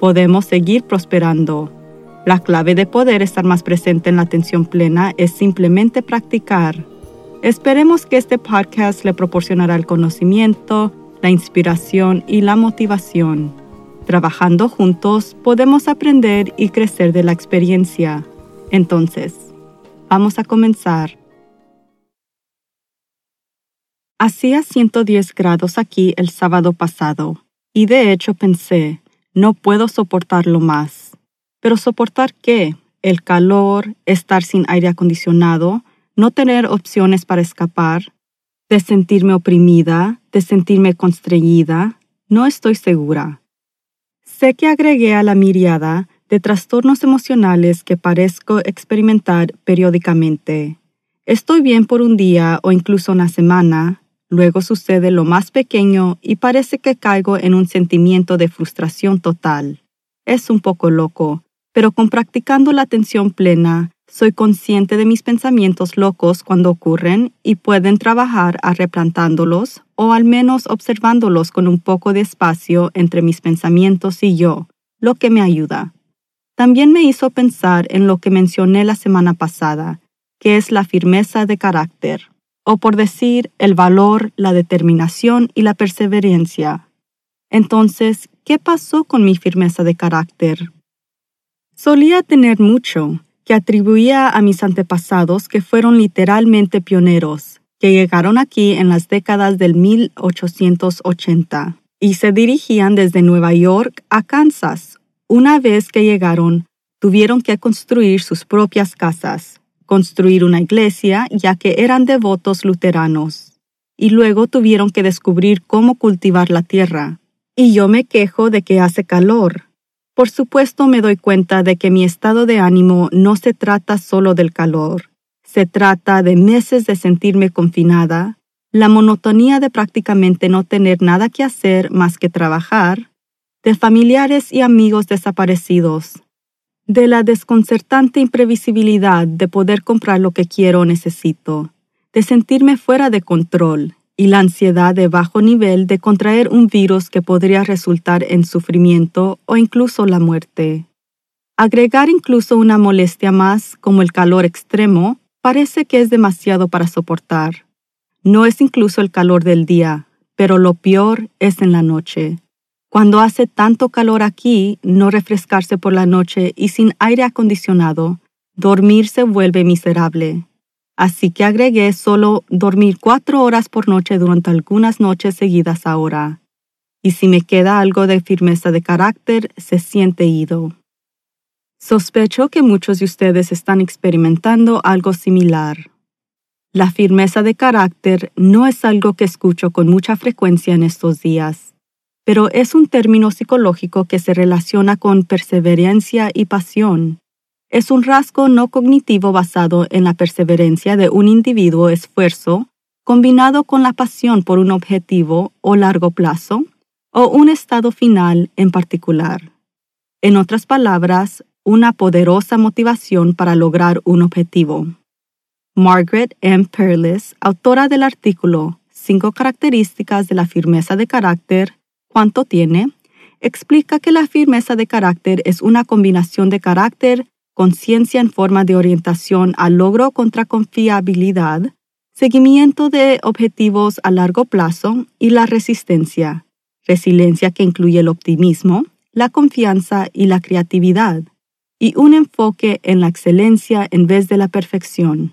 podemos seguir prosperando. La clave de poder estar más presente en la atención plena es simplemente practicar. Esperemos que este podcast le proporcionará el conocimiento, la inspiración y la motivación. Trabajando juntos podemos aprender y crecer de la experiencia. Entonces, vamos a comenzar. Hacía 110 grados aquí el sábado pasado y de hecho pensé, no puedo soportarlo más. Pero soportar qué? El calor, estar sin aire acondicionado, no tener opciones para escapar, de sentirme oprimida, de sentirme constreñida, no estoy segura. Sé que agregué a la miriada de trastornos emocionales que parezco experimentar periódicamente. Estoy bien por un día o incluso una semana, Luego sucede lo más pequeño y parece que caigo en un sentimiento de frustración total. Es un poco loco, pero con practicando la atención plena, soy consciente de mis pensamientos locos cuando ocurren y pueden trabajar a replantándolos o al menos observándolos con un poco de espacio entre mis pensamientos y yo, lo que me ayuda. También me hizo pensar en lo que mencioné la semana pasada, que es la firmeza de carácter o por decir el valor, la determinación y la perseverancia. Entonces, ¿qué pasó con mi firmeza de carácter? Solía tener mucho, que atribuía a mis antepasados que fueron literalmente pioneros, que llegaron aquí en las décadas del 1880 y se dirigían desde Nueva York a Kansas. Una vez que llegaron, tuvieron que construir sus propias casas, construir una iglesia ya que eran devotos luteranos, y luego tuvieron que descubrir cómo cultivar la tierra. Y yo me quejo de que hace calor. Por supuesto me doy cuenta de que mi estado de ánimo no se trata solo del calor, se trata de meses de sentirme confinada, la monotonía de prácticamente no tener nada que hacer más que trabajar, de familiares y amigos desaparecidos, de la desconcertante imprevisibilidad de poder comprar lo que quiero o necesito, de sentirme fuera de control y la ansiedad de bajo nivel de contraer un virus que podría resultar en sufrimiento o incluso la muerte. Agregar incluso una molestia más como el calor extremo parece que es demasiado para soportar. No es incluso el calor del día, pero lo peor es en la noche. Cuando hace tanto calor aquí, no refrescarse por la noche y sin aire acondicionado, dormir se vuelve miserable. Así que agregué solo dormir cuatro horas por noche durante algunas noches seguidas ahora. Y si me queda algo de firmeza de carácter, se siente ido. Sospecho que muchos de ustedes están experimentando algo similar. La firmeza de carácter no es algo que escucho con mucha frecuencia en estos días pero es un término psicológico que se relaciona con perseverancia y pasión. Es un rasgo no cognitivo basado en la perseverancia de un individuo esfuerzo combinado con la pasión por un objetivo o largo plazo o un estado final en particular. En otras palabras, una poderosa motivación para lograr un objetivo. Margaret M. Perlis, autora del artículo Cinco características de la firmeza de carácter, cuánto tiene, explica que la firmeza de carácter es una combinación de carácter, conciencia en forma de orientación al logro contra confiabilidad, seguimiento de objetivos a largo plazo y la resistencia, resiliencia que incluye el optimismo, la confianza y la creatividad, y un enfoque en la excelencia en vez de la perfección.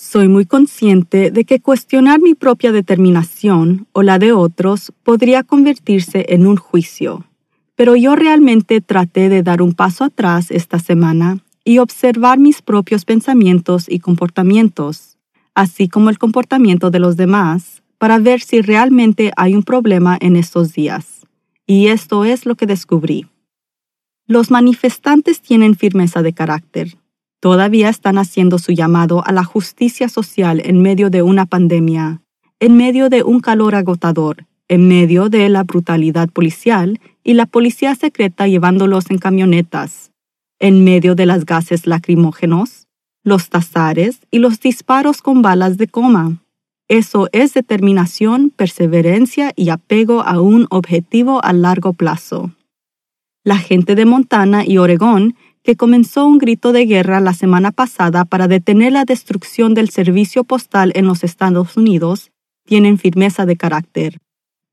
Soy muy consciente de que cuestionar mi propia determinación o la de otros podría convertirse en un juicio, pero yo realmente traté de dar un paso atrás esta semana y observar mis propios pensamientos y comportamientos, así como el comportamiento de los demás, para ver si realmente hay un problema en estos días. Y esto es lo que descubrí. Los manifestantes tienen firmeza de carácter. Todavía están haciendo su llamado a la justicia social en medio de una pandemia, en medio de un calor agotador, en medio de la brutalidad policial y la policía secreta llevándolos en camionetas, en medio de las gases lacrimógenos, los tazares y los disparos con balas de coma. Eso es determinación, perseverancia y apego a un objetivo a largo plazo. La gente de Montana y Oregón, que comenzó un grito de guerra la semana pasada para detener la destrucción del servicio postal en los Estados Unidos, tienen firmeza de carácter.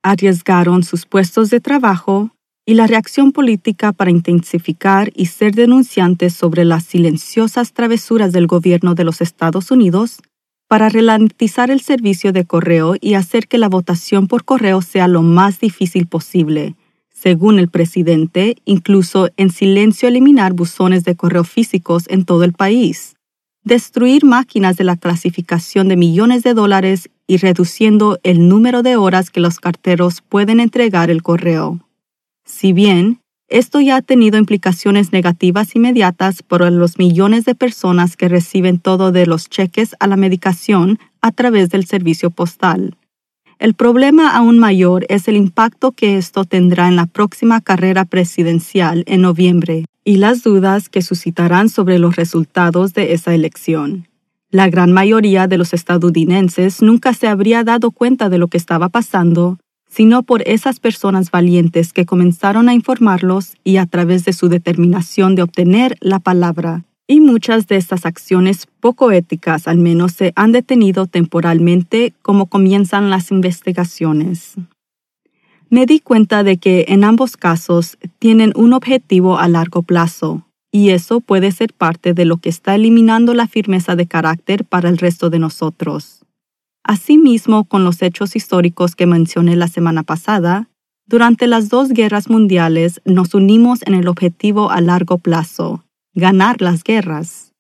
Arriesgaron sus puestos de trabajo y la reacción política para intensificar y ser denunciantes sobre las silenciosas travesuras del gobierno de los Estados Unidos para ralentizar el servicio de correo y hacer que la votación por correo sea lo más difícil posible, según el presidente, incluso en silencio eliminar buzones de correo físicos en todo el país, destruir máquinas de la clasificación de millones de dólares y reduciendo el número de horas que los carteros pueden entregar el correo. Si bien esto ya ha tenido implicaciones negativas inmediatas por los millones de personas que reciben todo de los cheques a la medicación a través del servicio postal. El problema aún mayor es el impacto que esto tendrá en la próxima carrera presidencial en noviembre y las dudas que suscitarán sobre los resultados de esa elección. La gran mayoría de los estadounidenses nunca se habría dado cuenta de lo que estaba pasando sino por esas personas valientes que comenzaron a informarlos y a través de su determinación de obtener la palabra. Y muchas de estas acciones poco éticas al menos se han detenido temporalmente como comienzan las investigaciones. Me di cuenta de que en ambos casos tienen un objetivo a largo plazo, y eso puede ser parte de lo que está eliminando la firmeza de carácter para el resto de nosotros. Asimismo, con los hechos históricos que mencioné la semana pasada, durante las dos guerras mundiales nos unimos en el objetivo a largo plazo, ganar las guerras.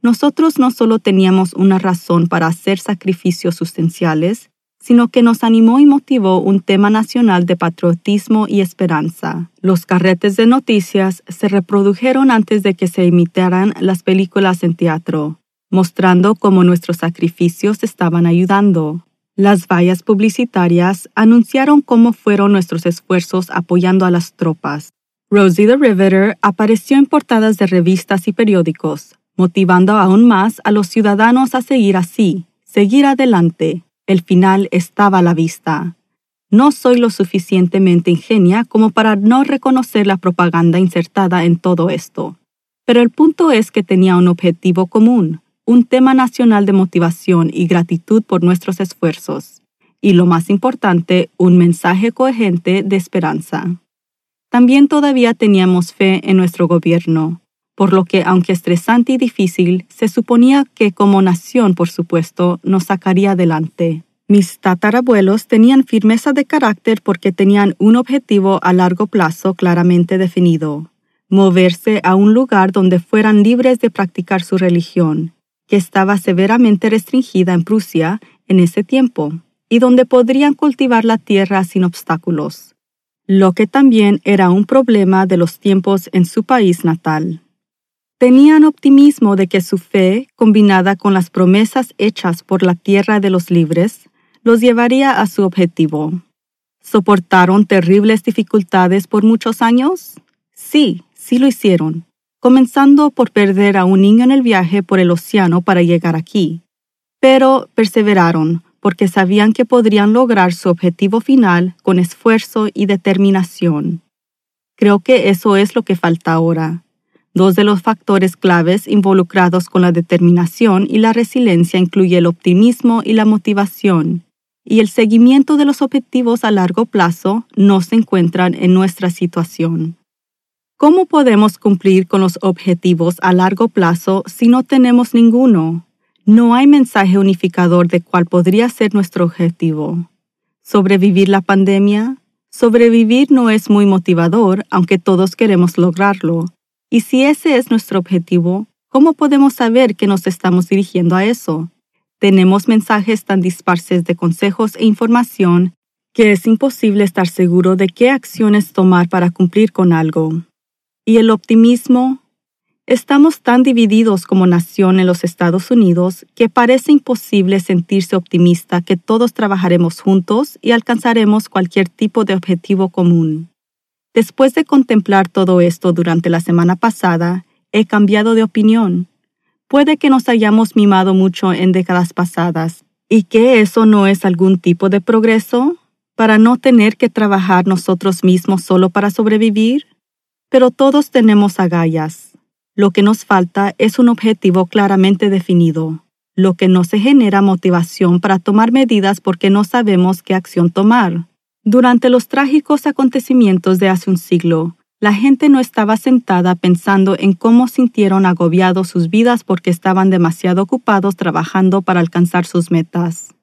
Nosotros no solo teníamos una razón para hacer sacrificios sustanciales, sino que nos animó y motivó un tema nacional de patriotismo y esperanza. Los carretes de noticias se reprodujeron antes de que se emitaran las películas en teatro, mostrando cómo nuestros sacrificios estaban ayudando. Las vallas publicitarias anunciaron cómo fueron nuestros esfuerzos apoyando a las tropas. Rosie the Riveter apareció en portadas de revistas y periódicos, motivando aún más a los ciudadanos a seguir así, seguir adelante. El final estaba a la vista. No soy lo suficientemente ingenia como para no reconocer la propaganda insertada en todo esto. Pero el punto es que tenía un objetivo común, un tema nacional de motivación y gratitud por nuestros esfuerzos, y lo más importante, un mensaje coherente de esperanza. También todavía teníamos fe en nuestro gobierno, por lo que, aunque estresante y difícil, se suponía que como nación, por supuesto, nos sacaría adelante. Mis tatarabuelos tenían firmeza de carácter porque tenían un objetivo a largo plazo claramente definido, moverse a un lugar donde fueran libres de practicar su religión, que estaba severamente restringida en Prusia en ese tiempo, y donde podrían cultivar la tierra sin obstáculos, lo que también era un problema de los tiempos en su país natal. Tenían optimismo de que su fe, combinada con las promesas hechas por la tierra de los libres, los llevaría a su objetivo. ¿Soportaron terribles dificultades por muchos años? Sí, sí lo hicieron, comenzando por perder a un niño en el viaje por el océano para llegar aquí. Pero perseveraron porque sabían que podrían lograr su objetivo final con esfuerzo y determinación. Creo que eso es lo que falta ahora. Dos de los factores claves involucrados con la determinación y la resiliencia incluye el optimismo y la motivación, y el seguimiento de los objetivos a largo plazo no se encuentran en nuestra situación. ¿Cómo podemos cumplir con los objetivos a largo plazo si no tenemos ninguno? No hay mensaje unificador de cuál podría ser nuestro objetivo. ¿Sobrevivir la pandemia? Sobrevivir no es muy motivador, aunque todos queremos lograrlo. Y si ese es nuestro objetivo, ¿cómo podemos saber que nos estamos dirigiendo a eso? Tenemos mensajes tan disparces de consejos e información que es imposible estar seguro de qué acciones tomar para cumplir con algo. ¿Y el optimismo? Estamos tan divididos como nación en los Estados Unidos que parece imposible sentirse optimista que todos trabajaremos juntos y alcanzaremos cualquier tipo de objetivo común. Después de contemplar todo esto durante la semana pasada, he cambiado de opinión. Puede que nos hayamos mimado mucho en décadas pasadas y que eso no es algún tipo de progreso para no tener que trabajar nosotros mismos solo para sobrevivir. Pero todos tenemos agallas. Lo que nos falta es un objetivo claramente definido, lo que no se genera motivación para tomar medidas porque no sabemos qué acción tomar. Durante los trágicos acontecimientos de hace un siglo, la gente no estaba sentada pensando en cómo sintieron agobiados sus vidas porque estaban demasiado ocupados trabajando para alcanzar sus metas.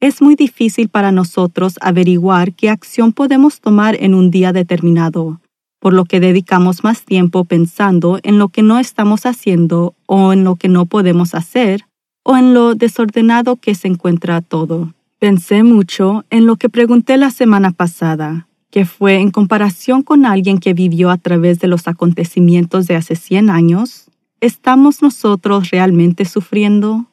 Es muy difícil para nosotros averiguar qué acción podemos tomar en un día determinado, por lo que dedicamos más tiempo pensando en lo que no estamos haciendo o en lo que no podemos hacer o en lo desordenado que se encuentra todo. Pensé mucho en lo que pregunté la semana pasada que fue en comparación con alguien que vivió a través de los acontecimientos de hace 100 años, ¿estamos nosotros realmente sufriendo?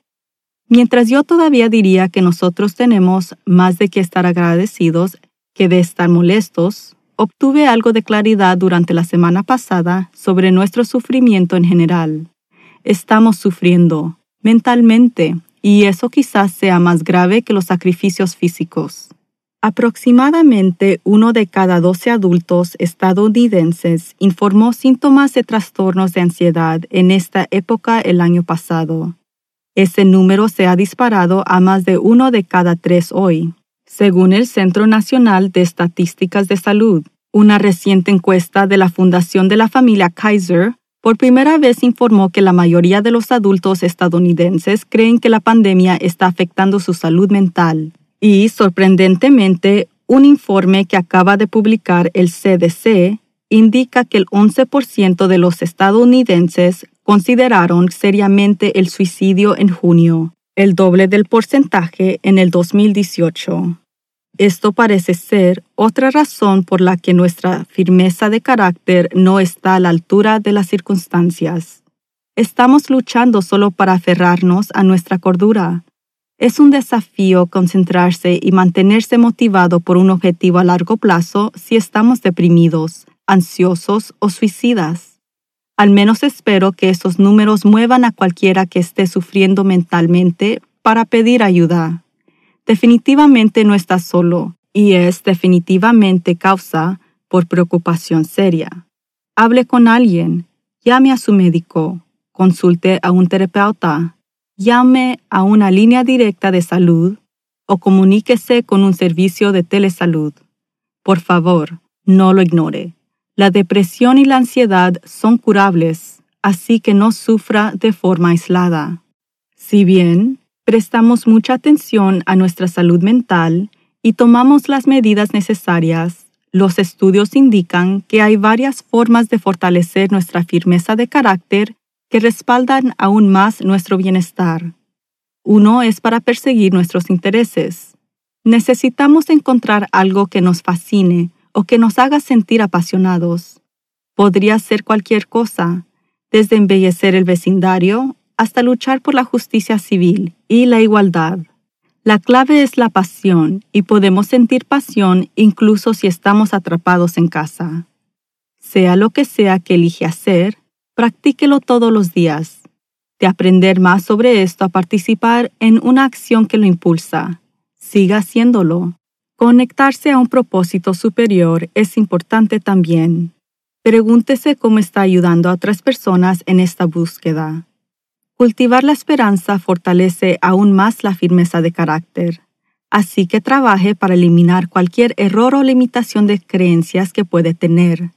Mientras yo todavía diría que nosotros tenemos más de que estar agradecidos que de estar molestos, obtuve algo de claridad durante la semana pasada sobre nuestro sufrimiento en general. Estamos sufriendo mentalmente y eso quizás sea más grave que los sacrificios físicos. Aproximadamente uno de cada doce adultos estadounidenses informó síntomas de trastornos de ansiedad en esta época el año pasado. Ese número se ha disparado a más de uno de cada tres hoy, según el Centro Nacional de Estadísticas de Salud. Una reciente encuesta de la Fundación de la Familia Kaiser por primera vez informó que la mayoría de los adultos estadounidenses creen que la pandemia está afectando su salud mental. Y, sorprendentemente, un informe que acaba de publicar el CDC indica que el 11% de los estadounidenses consideraron seriamente el suicidio en junio, el doble del porcentaje en el 2018. Esto parece ser otra razón por la que nuestra firmeza de carácter no está a la altura de las circunstancias. Estamos luchando solo para aferrarnos a nuestra cordura, es un desafío concentrarse y mantenerse motivado por un objetivo a largo plazo si estamos deprimidos, ansiosos o suicidas. Al menos espero que esos números muevan a cualquiera que esté sufriendo mentalmente para pedir ayuda. Definitivamente no está solo y es definitivamente causa por preocupación seria. Hable con alguien, llame a su médico, consulte a un terapeuta, llame a una línea directa de salud o comuníquese con un servicio de telesalud. Por favor, no lo ignore. La depresión y la ansiedad son curables, así que no sufra de forma aislada. Si bien prestamos mucha atención a nuestra salud mental y tomamos las medidas necesarias, los estudios indican que hay varias formas de fortalecer nuestra firmeza de carácter que respaldan aún más nuestro bienestar. Uno es para perseguir nuestros intereses. Necesitamos encontrar algo que nos fascine o que nos haga sentir apasionados. Podría ser cualquier cosa, desde embellecer el vecindario hasta luchar por la justicia civil y la igualdad. La clave es la pasión y podemos sentir pasión incluso si estamos atrapados en casa. Sea lo que sea que elige hacer, Practíquelo todos los días. De aprender más sobre esto a participar en una acción que lo impulsa. Siga haciéndolo. Conectarse a un propósito superior es importante también. Pregúntese cómo está ayudando a otras personas en esta búsqueda. Cultivar la esperanza fortalece aún más la firmeza de carácter, así que trabaje para eliminar cualquier error o limitación de creencias que puede tener.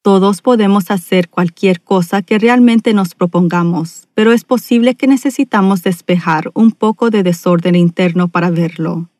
Todos podemos hacer cualquier cosa que realmente nos propongamos, pero es posible que necesitamos despejar un poco de desorden interno para verlo.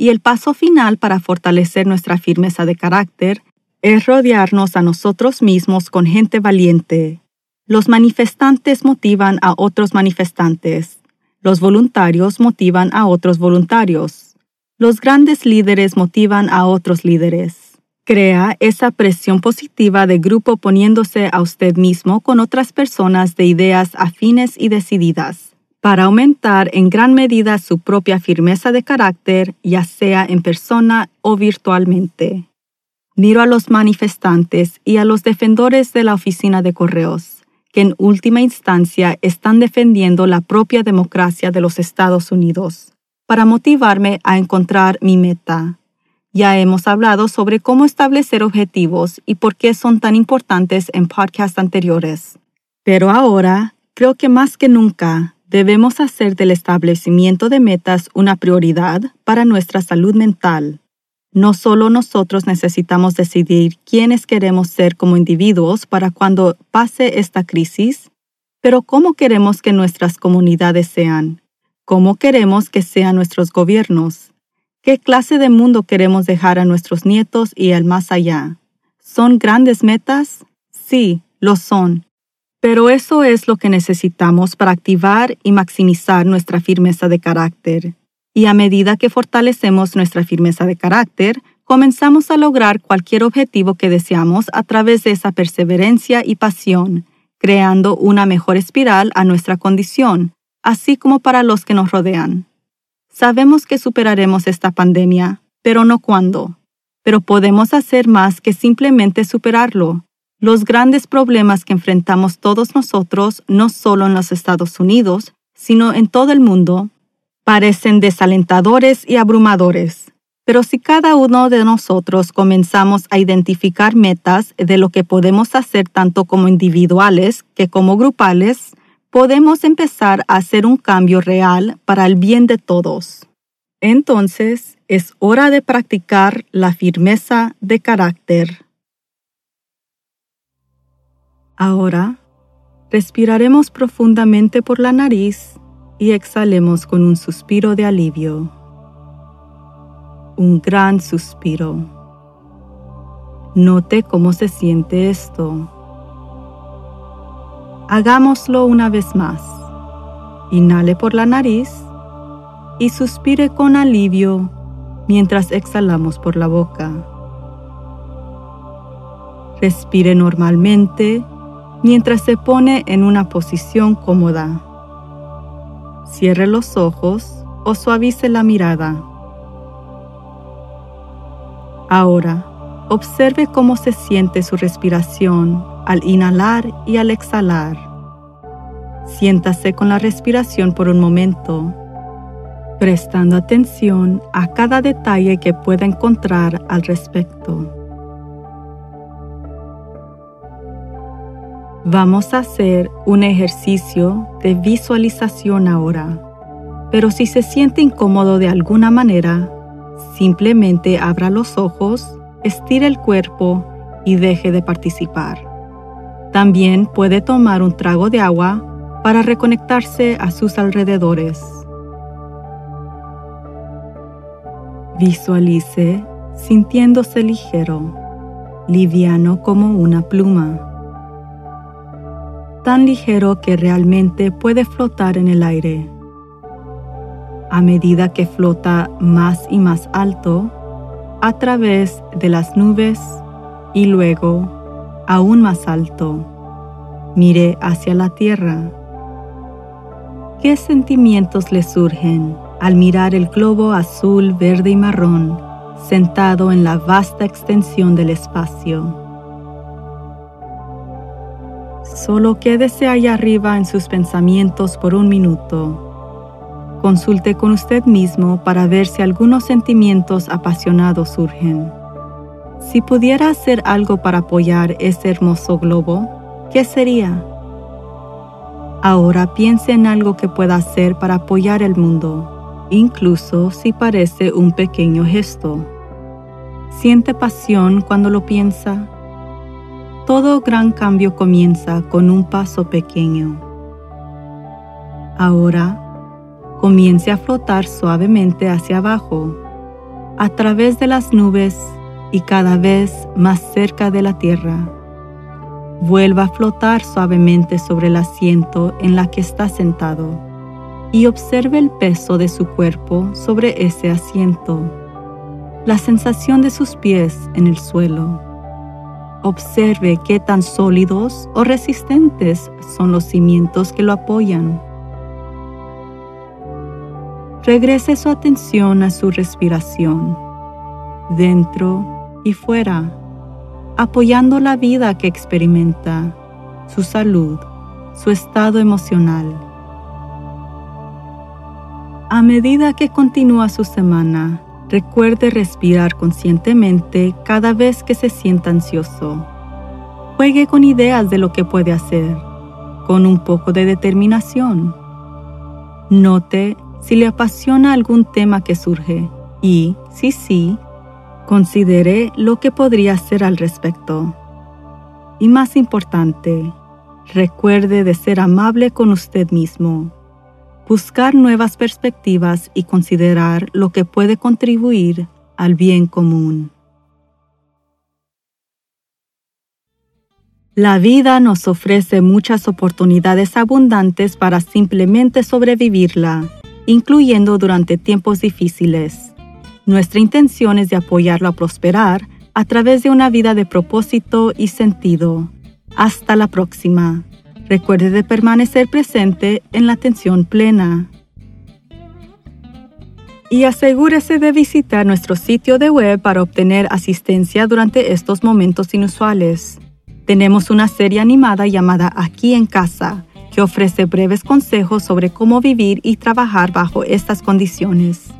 Y el paso final para fortalecer nuestra firmeza de carácter es rodearnos a nosotros mismos con gente valiente. Los manifestantes motivan a otros manifestantes. Los voluntarios motivan a otros voluntarios. Los grandes líderes motivan a otros líderes. Crea esa presión positiva de grupo poniéndose a usted mismo con otras personas de ideas afines y decididas, para aumentar en gran medida su propia firmeza de carácter, ya sea en persona o virtualmente. Miro a los manifestantes y a los defensores de la oficina de correos, que en última instancia están defendiendo la propia democracia de los Estados Unidos, para motivarme a encontrar mi meta ya hemos hablado sobre cómo establecer objetivos y por qué son tan importantes en podcasts anteriores. Pero ahora, creo que más que nunca, debemos hacer del establecimiento de metas una prioridad para nuestra salud mental. No solo nosotros necesitamos decidir quiénes queremos ser como individuos para cuando pase esta crisis, pero cómo queremos que nuestras comunidades sean, cómo queremos que sean nuestros gobiernos, ¿Qué clase de mundo queremos dejar a nuestros nietos y al más allá? ¿Son grandes metas? Sí, lo son. Pero eso es lo que necesitamos para activar y maximizar nuestra firmeza de carácter. Y a medida que fortalecemos nuestra firmeza de carácter, comenzamos a lograr cualquier objetivo que deseamos a través de esa perseverancia y pasión, creando una mejor espiral a nuestra condición, así como para los que nos rodean. Sabemos que superaremos esta pandemia, pero no cuándo. Pero podemos hacer más que simplemente superarlo. Los grandes problemas que enfrentamos todos nosotros, no solo en los Estados Unidos, sino en todo el mundo, parecen desalentadores y abrumadores. Pero si cada uno de nosotros comenzamos a identificar metas de lo que podemos hacer tanto como individuales que como grupales, podemos empezar a hacer un cambio real para el bien de todos. Entonces es hora de practicar la firmeza de carácter. Ahora, respiraremos profundamente por la nariz y exhalemos con un suspiro de alivio. Un gran suspiro. Note cómo se siente esto. Hagámoslo una vez más. Inhale por la nariz y suspire con alivio mientras exhalamos por la boca. Respire normalmente mientras se pone en una posición cómoda. Cierre los ojos o suavice la mirada. Ahora, observe cómo se siente su respiración al inhalar y al exhalar. Siéntase con la respiración por un momento, prestando atención a cada detalle que pueda encontrar al respecto. Vamos a hacer un ejercicio de visualización ahora, pero si se siente incómodo de alguna manera, simplemente abra los ojos, estire el cuerpo y deje de participar. También puede tomar un trago de agua para reconectarse a sus alrededores. Visualice sintiéndose ligero, liviano como una pluma, tan ligero que realmente puede flotar en el aire. A medida que flota más y más alto, a través de las nubes y luego aún más alto. Mire hacia la tierra. ¿Qué sentimientos le surgen al mirar el globo azul, verde y marrón sentado en la vasta extensión del espacio? Solo quédese allá arriba en sus pensamientos por un minuto. Consulte con usted mismo para ver si algunos sentimientos apasionados surgen. Si pudiera hacer algo para apoyar ese hermoso globo, ¿qué sería? Ahora piense en algo que pueda hacer para apoyar el mundo, incluso si parece un pequeño gesto. ¿Siente pasión cuando lo piensa? Todo gran cambio comienza con un paso pequeño. Ahora, comience a flotar suavemente hacia abajo, a través de las nubes y cada vez más cerca de la tierra. Vuelva a flotar suavemente sobre el asiento en la que está sentado y observe el peso de su cuerpo sobre ese asiento. la sensación de sus pies en el suelo. Observe qué tan sólidos o resistentes son los cimientos que lo apoyan. Regrese su atención a su respiración, dentro y fuera, apoyando la vida que experimenta, su salud, su estado emocional. A medida que continúa su semana, recuerde respirar conscientemente cada vez que se sienta ansioso. Juegue con ideas de lo que puede hacer, con un poco de determinación. Note si le apasiona algún tema que surge y, si sí, considere lo que podría hacer al respecto. Y más importante, recuerde de ser amable con usted mismo, buscar nuevas perspectivas y considerar lo que puede contribuir al bien común. La vida nos ofrece muchas oportunidades abundantes para simplemente sobrevivirla incluyendo durante tiempos difíciles. Nuestra intención es de apoyarlo a prosperar a través de una vida de propósito y sentido. Hasta la próxima. Recuerde de permanecer presente en la atención plena. Y asegúrese de visitar nuestro sitio de web para obtener asistencia durante estos momentos inusuales. Tenemos una serie animada llamada Aquí en Casa que ofrece breves consejos sobre cómo vivir y trabajar bajo estas condiciones.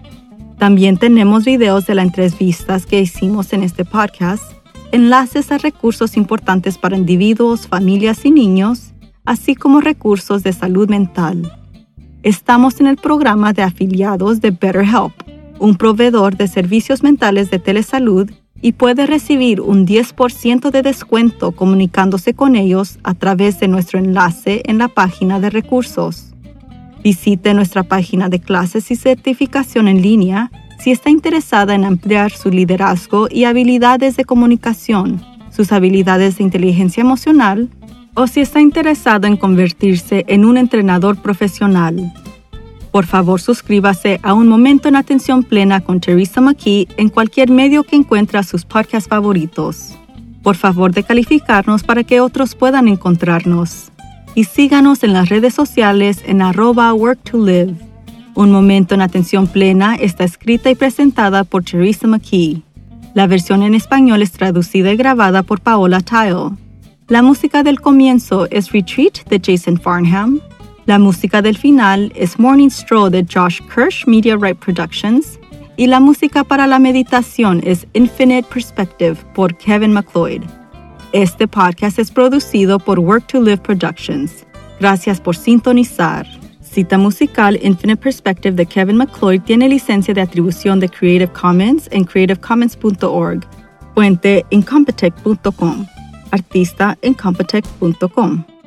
También tenemos videos de las entrevistas que hicimos en este podcast, enlaces a recursos importantes para individuos, familias y niños, así como recursos de salud mental. Estamos en el programa de afiliados de BetterHelp, un proveedor de servicios mentales de telesalud y puede recibir un 10% de descuento comunicándose con ellos a través de nuestro enlace en la página de recursos. Visite nuestra página de clases y certificación en línea si está interesada en ampliar su liderazgo y habilidades de comunicación, sus habilidades de inteligencia emocional o si está interesado en convertirse en un entrenador profesional. Por favor, suscríbase a Un Momento en Atención Plena con Teresa McKee en cualquier medio que encuentre sus podcasts favoritos. Por favor, de calificarnos para que otros puedan encontrarnos. Y síganos en las redes sociales en arroba work to live. Un Momento en Atención Plena está escrita y presentada por Teresa McKee. La versión en español es traducida y grabada por Paola Tile. La música del comienzo es Retreat de Jason Farnham. La música del final es Morning Stroll de Josh Kirsch Media Right Productions y la música para la meditación es Infinite Perspective por Kevin McLeod. Este podcast es producido por Work to Live Productions. Gracias por sintonizar. Cita musical Infinite Perspective de Kevin McLeod tiene licencia de atribución de Creative Commons en creativecommons.org. Fuente incompetech.com. Artista incompetech.com.